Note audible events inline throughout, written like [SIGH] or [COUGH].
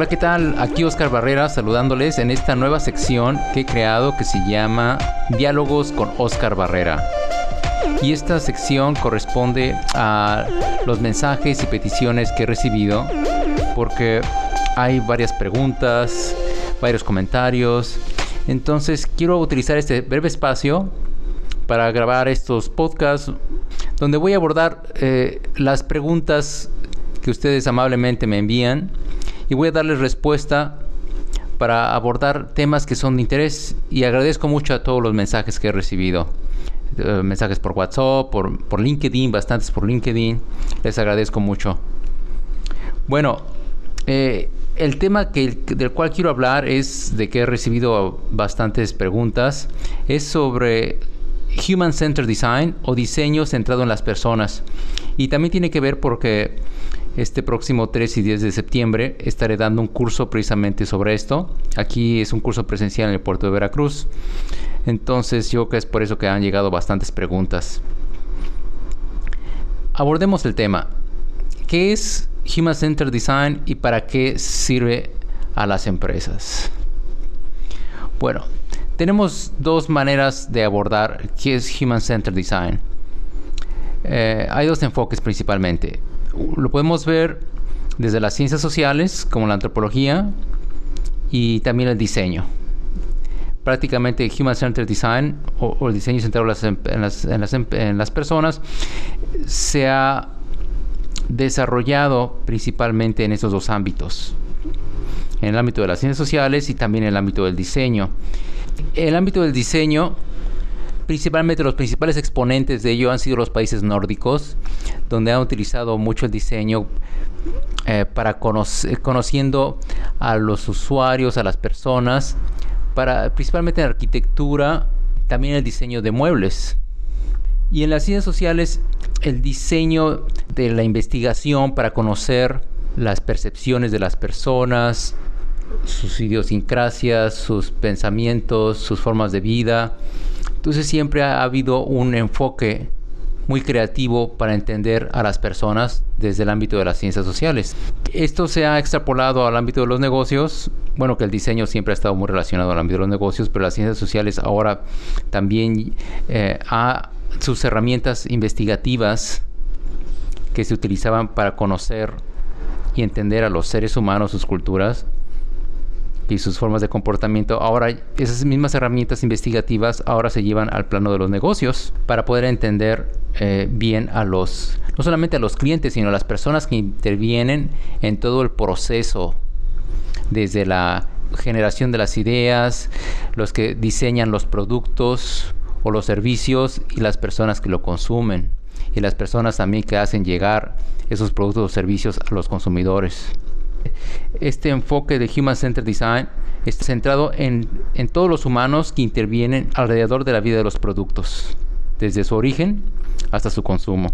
Hola, ¿qué tal? Aquí Oscar Barrera saludándoles en esta nueva sección que he creado que se llama Diálogos con Oscar Barrera. Y esta sección corresponde a los mensajes y peticiones que he recibido porque hay varias preguntas, varios comentarios. Entonces quiero utilizar este breve espacio para grabar estos podcasts donde voy a abordar eh, las preguntas que ustedes amablemente me envían y voy a darles respuesta para abordar temas que son de interés y agradezco mucho a todos los mensajes que he recibido. Eh, mensajes por WhatsApp, por, por LinkedIn, bastantes por LinkedIn. Les agradezco mucho. Bueno, eh, el tema que, del cual quiero hablar es de que he recibido bastantes preguntas. Es sobre Human Centered Design o diseño centrado en las personas. Y también tiene que ver porque este próximo 3 y 10 de septiembre estaré dando un curso precisamente sobre esto. Aquí es un curso presencial en el puerto de Veracruz. Entonces yo creo que es por eso que han llegado bastantes preguntas. Abordemos el tema. ¿Qué es Human Centered Design y para qué sirve a las empresas? Bueno, tenemos dos maneras de abordar qué es Human Centered Design. Eh, hay dos enfoques principalmente. Lo podemos ver desde las ciencias sociales, como la antropología, y también el diseño. Prácticamente Human Centered Design o, el diseño centrado en las, en, las, en las personas se ha desarrollado principalmente en estos dos ámbitos, en el ámbito de las ciencias sociales y también en el ámbito del diseño. El ámbito del diseño, principalmente los principales exponentes de ello han sido los países nórdicos, donde han utilizado mucho el diseño eh, para conociendo a los usuarios, a las personas, para principalmente en arquitectura, también el diseño de muebles. Y en las ciencias sociales, el diseño de la investigación para conocer las percepciones de las personas, sus idiosincrasias, sus pensamientos, sus formas de vida. Entonces siempre ha habido un enfoque muy creativo para entender a las personas desde el ámbito de las ciencias sociales. Esto se ha extrapolado al ámbito de los negocios. Bueno, que el diseño siempre ha estado muy relacionado al ámbito de los negocios, pero las ciencias sociales ahora también eh, ha sus herramientas investigativas que se utilizaban para conocer y entender a los seres humanos, sus culturas, y sus formas de comportamiento. Ahora esas mismas herramientas investigativas ahora se llevan al plano de los negocios para poder entender eh, bien a los, no solamente a los clientes, sino a las personas que intervienen en todo el proceso, desde la generación de las ideas, los que diseñan los productos o los servicios y las personas que lo consumen y las personas también que hacen llegar esos productos o servicios a los consumidores. Este enfoque de Human Centered Design está centrado en, todos los humanos que intervienen alrededor de la vida de los productos, desde su origen hasta su consumo.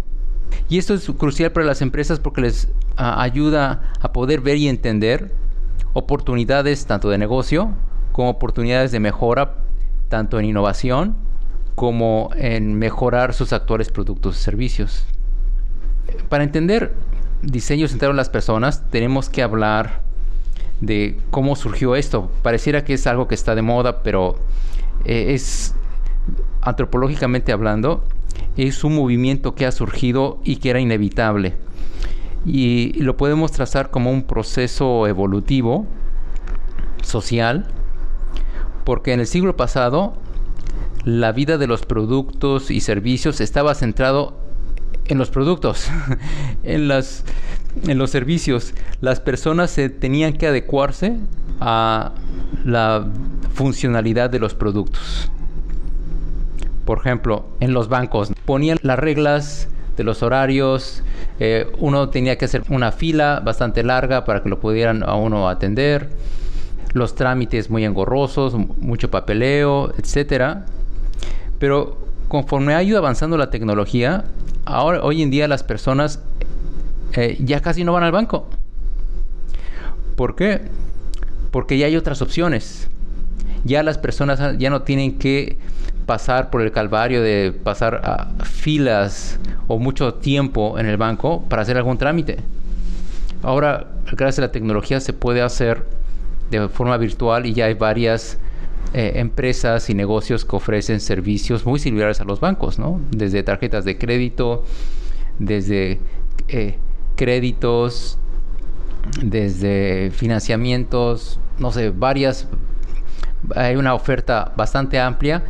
Y esto es crucial para las empresas porque les ayuda a poder ver y entender oportunidades tanto de negocio como oportunidades de mejora tanto en innovación como en mejorar sus actuales productos y servicios. Para entender diseño centrado en las personas, tenemos que hablar de cómo surgió esto. Pareciera que es algo que está de moda, pero eh, es antropológicamente hablando, es un movimiento que ha surgido y que era inevitable. Y lo podemos trazar como un proceso evolutivo, social, porque en el siglo pasado la vida de los productos y servicios estaba centrado en los productos, [LAUGHS] en, las, en los servicios. Las personas se tenían que adecuarse a la funcionalidad de los productos. Por ejemplo, en los bancos ponían las reglas de los horarios. Eh, uno tenía que hacer una fila bastante larga para que lo pudieran a uno atender. Los trámites muy engorrosos, mucho papeleo, etcétera. Pero conforme ha ido avanzando la tecnología, ahora hoy en día las personas eh, ya casi no van al banco. ¿Por qué? Porque ya hay otras opciones. Ya las personas ya no tienen que pasar por el calvario de pasar a filas o mucho tiempo en el banco para hacer algún trámite. Ahora, gracias a la tecnología, se puede hacer de forma virtual y ya hay varias eh, empresas y negocios que ofrecen servicios muy similares a los bancos, ¿no? Desde tarjetas de crédito, desde eh, créditos, desde financiamientos, no sé, varias. Hay una oferta bastante amplia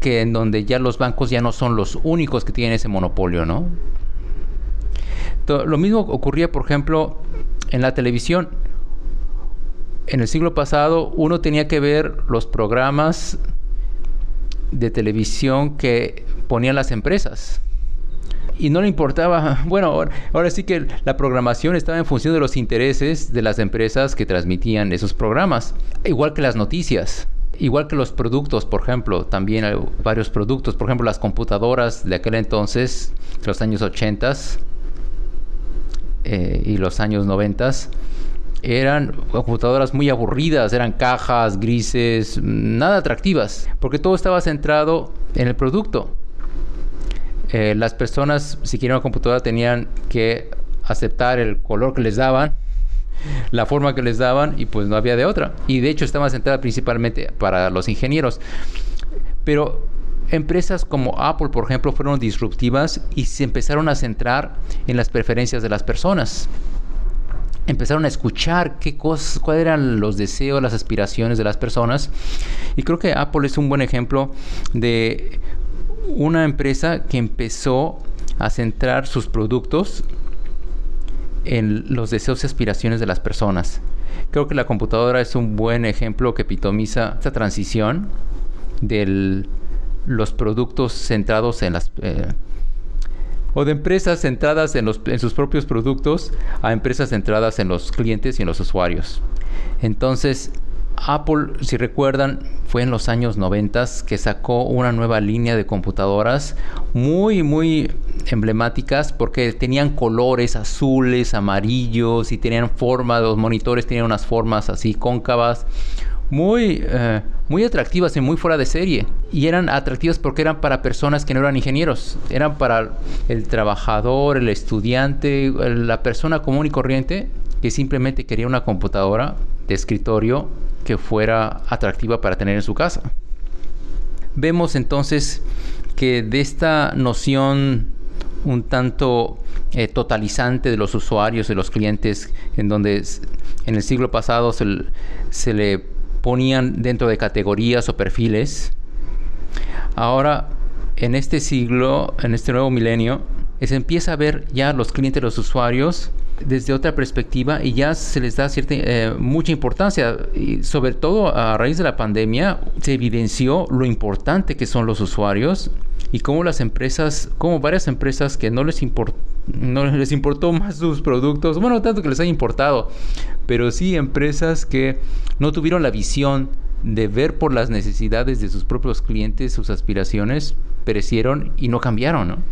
que en donde ya los bancos ya no son los únicos que tienen ese monopolio, ¿no? Lo mismo ocurría, por ejemplo, en la televisión. En el siglo pasado uno tenía que ver los programas de televisión que ponían las empresas. Y no le importaba, [LAUGHS] bueno, ahora, sí que la programación estaba en función de los intereses de las empresas que transmitían esos programas, igual que las noticias. Igual que los productos, por ejemplo, también hay varios productos, por ejemplo, las computadoras de aquel entonces, los años 80 eh, y los años 90 eran computadoras muy aburridas, eran cajas grises, nada atractivas, porque todo estaba centrado en el producto. Eh, las personas, si querían una computadora, tenían que aceptar el color que les daban, [LAUGHS] la forma que les daban, y pues no había de otra. Y de hecho estaba centrada principalmente para los ingenieros. Pero empresas como Apple, por ejemplo, fueron disruptivas y se empezaron a centrar en las preferencias de las personas empezaron a escuchar qué cosas, cuáles eran los deseos, las aspiraciones de las personas. Y creo que Apple es un buen ejemplo de una empresa que empezó a centrar sus productos en los deseos y aspiraciones de las personas. Creo que la computadora es un buen ejemplo que epitomiza esta transición de los productos centrados en las... Eh, o de empresas centradas en, los, en sus propios productos a empresas centradas en los clientes y en los usuarios. Entonces, Apple, si recuerdan, fue en los años 90 que sacó una nueva línea de computadoras muy, muy emblemáticas porque tenían colores azules, amarillos y tenían forma, los monitores tenían unas formas así cóncavas, muy, eh, muy atractivas y muy fuera de serie. Y eran atractivas porque eran para personas que no eran ingenieros, eran para el trabajador, el estudiante, la persona común y corriente que simplemente quería una computadora de escritorio que fuera atractiva para tener en su casa. Vemos entonces que de esta noción un tanto eh, totalizante de los usuarios, de los clientes, en donde en el siglo pasado se, se le ponían dentro de categorías o perfiles, ahora en este siglo, en este nuevo milenio, se empieza a ver ya los clientes, los usuarios, desde otra perspectiva y ya se les da cierta eh, mucha importancia. Y sobre todo a raíz de la pandemia se evidenció lo importante que son los usuarios y cómo las empresas, como varias empresas que no les no les importó [LAUGHS] más sus productos, bueno, tanto que les haya importado, pero sí empresas que no tuvieron la visión de ver por las necesidades de sus propios clientes, sus aspiraciones, perecieron y no cambiaron,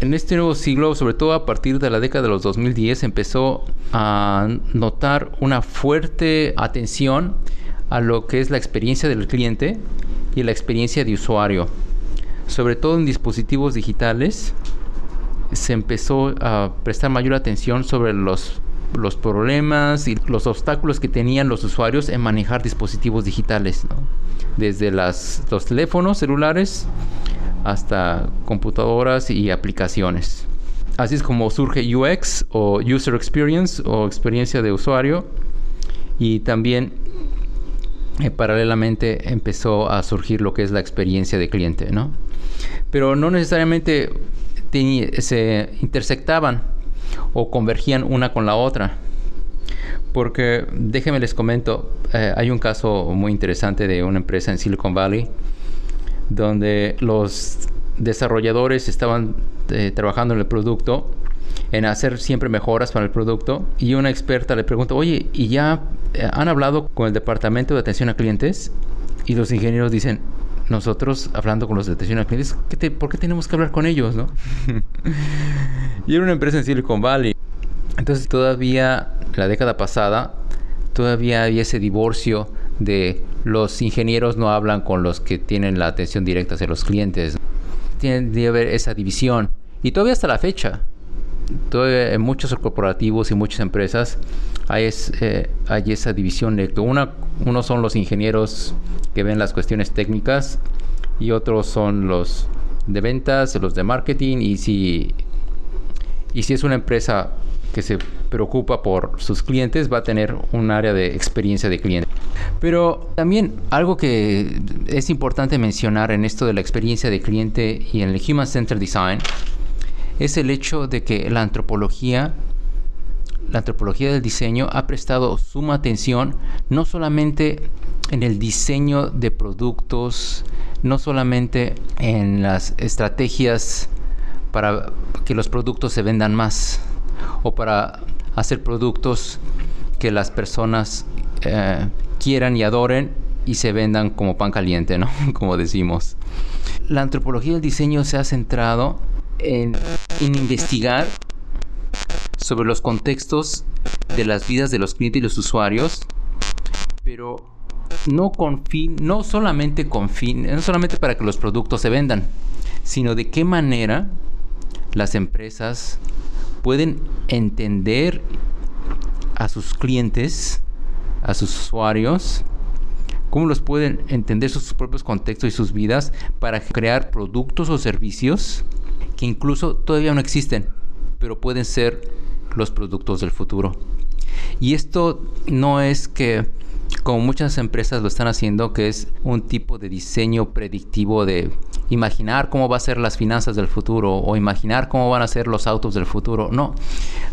en este nuevo siglo, sobre todo a partir de la década de los 2010, empezó a notar una fuerte atención a lo que es la experiencia del cliente y la experiencia de usuario. Sobre todo en dispositivos digitales, se empezó a prestar mayor atención sobre los, los problemas y los obstáculos que tenían los usuarios en manejar dispositivos digitales, desde los teléfonos celulares hasta computadoras y aplicaciones. Así es como surge UX o User Experience o experiencia de usuario y también eh, paralelamente empezó a surgir lo que es la experiencia de cliente, ¿no? Pero no necesariamente se intersectaban o convergían una con la otra. Porque déjenme les comento, eh, hay un caso muy interesante de una empresa en Silicon Valley donde los desarrolladores estaban eh, trabajando en el producto, en hacer siempre mejoras para el producto, y una experta le pregunta, oye, ¿y ya eh, han hablado con el departamento de atención a clientes? Y los ingenieros dicen, nosotros hablando con los de atención a clientes, ¿por qué tenemos que hablar con ellos? ¿no? [LAUGHS] y era una empresa en Silicon Valley. Entonces todavía, la década pasada, todavía había ese divorcio de los ingenieros no hablan con los que tienen la atención directa hacia los clientes. Tiene que haber esa división. Y todavía hasta la fecha. En muchos corporativos y muchas empresas hay, eh, esa división de una, uno son los ingenieros que ven las cuestiones técnicas y otros son los de ventas, los de marketing y si, y si es una empresa que se preocupa por sus clientes va a tener un área de experiencia de cliente. Pero también algo que es importante mencionar en esto de la experiencia de cliente y en el Human Centered Design es el hecho de que la antropología la antropología del diseño ha prestado suma atención no solamente en el diseño de productos, no solamente en las estrategias para que los productos se vendan más o para hacer productos que las personas eh, quieran y adoren y se vendan como pan caliente, ¿no? [LAUGHS] Como decimos. La antropología del diseño se ha centrado en, investigar sobre los contextos de las vidas de los clientes y los usuarios, pero no con fin, no solamente con fin, no solamente para que los productos se vendan, sino de qué manera las empresas pueden entender a sus clientes, a sus usuarios, cómo los pueden entender sus propios contextos y sus vidas para crear productos o servicios que incluso todavía no existen, pero pueden ser los productos del futuro. Y esto no es que como muchas empresas lo están haciendo, que es un tipo de diseño predictivo de imaginar cómo va a ser las finanzas del futuro o imaginar cómo van a ser los autos del futuro. No,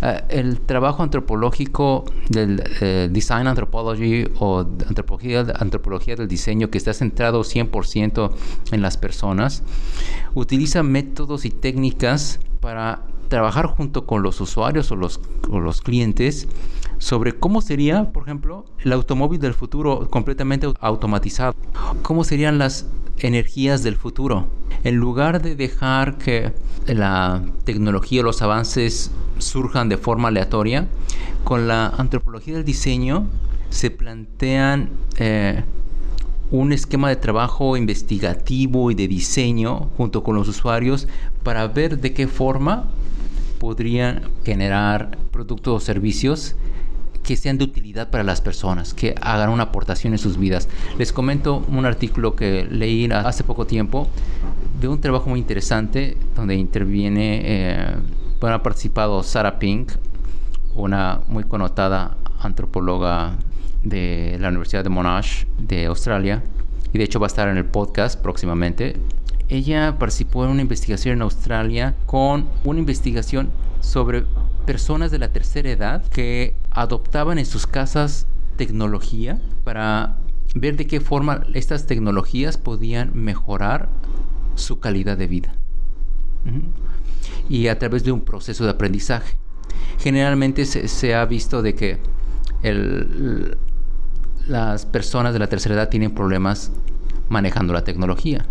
eh, el trabajo antropológico del eh, design anthropology o antropología, antropología del diseño que está centrado 100% en las personas, utiliza métodos y técnicas para trabajar junto con los usuarios o los, o los clientes sobre cómo sería, por ejemplo, el automóvil del futuro completamente automatizado. ¿Cómo serían las energías del futuro? En lugar de dejar que la tecnología o los avances surjan de forma aleatoria, con la antropología del diseño se plantean eh, un esquema de trabajo investigativo y de diseño junto con los usuarios para ver de qué forma podrían generar productos o servicios que sean de utilidad para las personas, que hagan una aportación en sus vidas. Les comento un artículo que leí hace poco tiempo de un trabajo muy interesante donde interviene, eh, bueno, ha participado Sarah Pink, una muy connotada antropóloga de la Universidad de Monash de Australia, y de hecho va a estar en el podcast próximamente. Ella participó en una investigación en Australia con una investigación sobre personas de la tercera edad que adoptaban en sus casas tecnología para ver de qué forma estas tecnologías podían mejorar su calidad de vida. Y a través de un proceso de aprendizaje. Generalmente se, ha visto de que las personas de la tercera edad tienen problemas manejando la tecnología.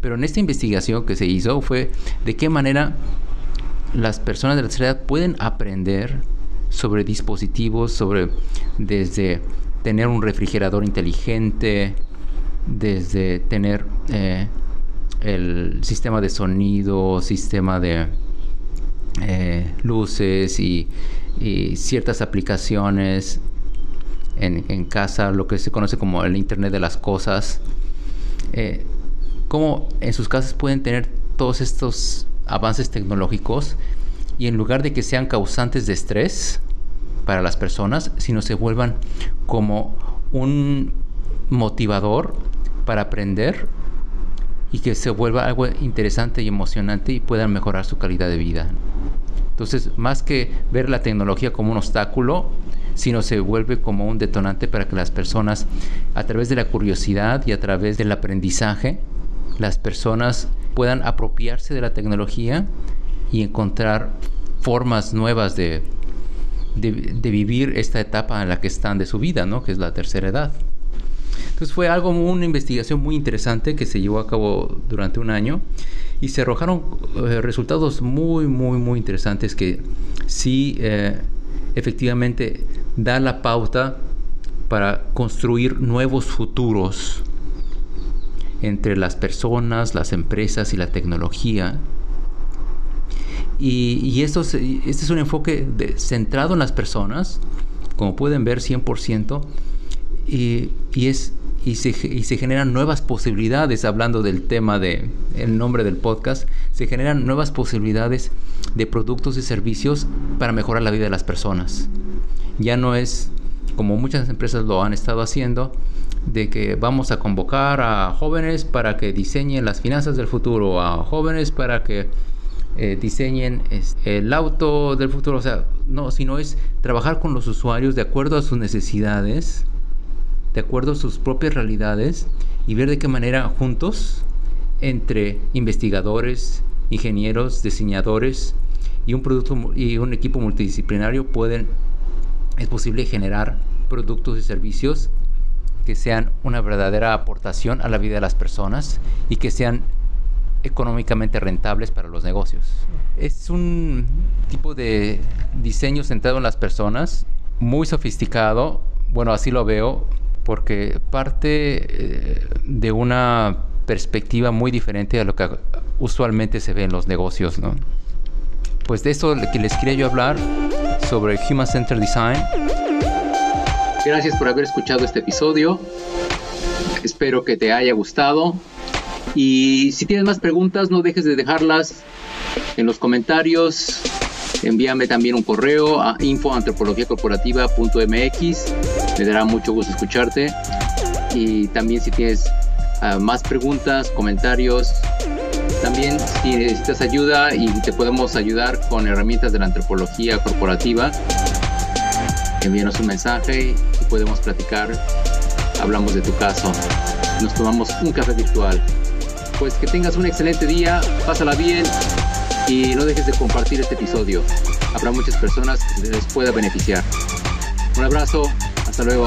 Pero en esta investigación que se hizo fue de qué manera las personas de la tercera edad pueden aprender sobre dispositivos, sobre desde tener un refrigerador inteligente, desde tener eh, el sistema de sonido, sistema de eh, luces y, ciertas aplicaciones en, en, casa, lo que se conoce como el Internet de las Cosas. Eh, cómo en sus casas pueden tener todos estos avances tecnológicos y en lugar de que sean causantes de estrés para las personas, sino se vuelvan como un motivador para aprender y que se vuelva algo interesante y emocionante y puedan mejorar su calidad de vida. Entonces, más que ver la tecnología como un obstáculo, sino se vuelve como un detonante para que las personas, a través de la curiosidad y a través del aprendizaje, las personas puedan apropiarse de la tecnología y encontrar formas nuevas de, de, vivir esta etapa en la que están de su vida, ¿no? que es la tercera edad. Entonces fue algo, una investigación muy interesante que se llevó a cabo durante un año y se arrojaron eh, resultados muy, muy, muy interesantes que sí eh, efectivamente da la pauta para construir nuevos futuros entre las personas, las empresas y la tecnología. Y, esto este es un enfoque centrado en las personas, como pueden ver 100%, y, y es, y, se, y se generan nuevas posibilidades, hablando del tema de el nombre del podcast, se generan nuevas posibilidades de productos y servicios para mejorar la vida de las personas. Ya no es como muchas empresas lo han estado haciendo, de que vamos a convocar a jóvenes para que diseñen las finanzas del futuro, a jóvenes para que eh, diseñen el auto del futuro, o sea, no, sino es trabajar con los usuarios de acuerdo a sus necesidades, de acuerdo a sus propias realidades y ver de qué manera juntos, entre investigadores, ingenieros, diseñadores y un producto y un equipo multidisciplinario pueden es posible generar productos y servicios que sean una verdadera aportación a la vida de las personas y que sean económicamente rentables para los negocios. Es un tipo de diseño centrado en las personas, muy sofisticado, bueno, así lo veo, porque parte eh, de una perspectiva muy diferente a lo que usualmente se ve en los negocios. Pues de eso que les quería yo hablar sobre Human Centered Design. Gracias por haber escuchado este episodio. Espero que te haya gustado. Y si tienes más preguntas, no dejes de dejarlas en los comentarios. Envíame también un correo a infoantropologiacorporativa.mx. Me dará mucho gusto escucharte. Y también si tienes ah, más preguntas, comentarios, también si necesitas ayuda y te podemos ayudar con herramientas de la antropología corporativa, envíanos un mensaje y podemos platicar. Hablamos de tu caso. Nos tomamos un café virtual. Pues que tengas un excelente día, pásala bien y no dejes de compartir este episodio. Habrá muchas personas que les pueda beneficiar. Un abrazo, hasta luego.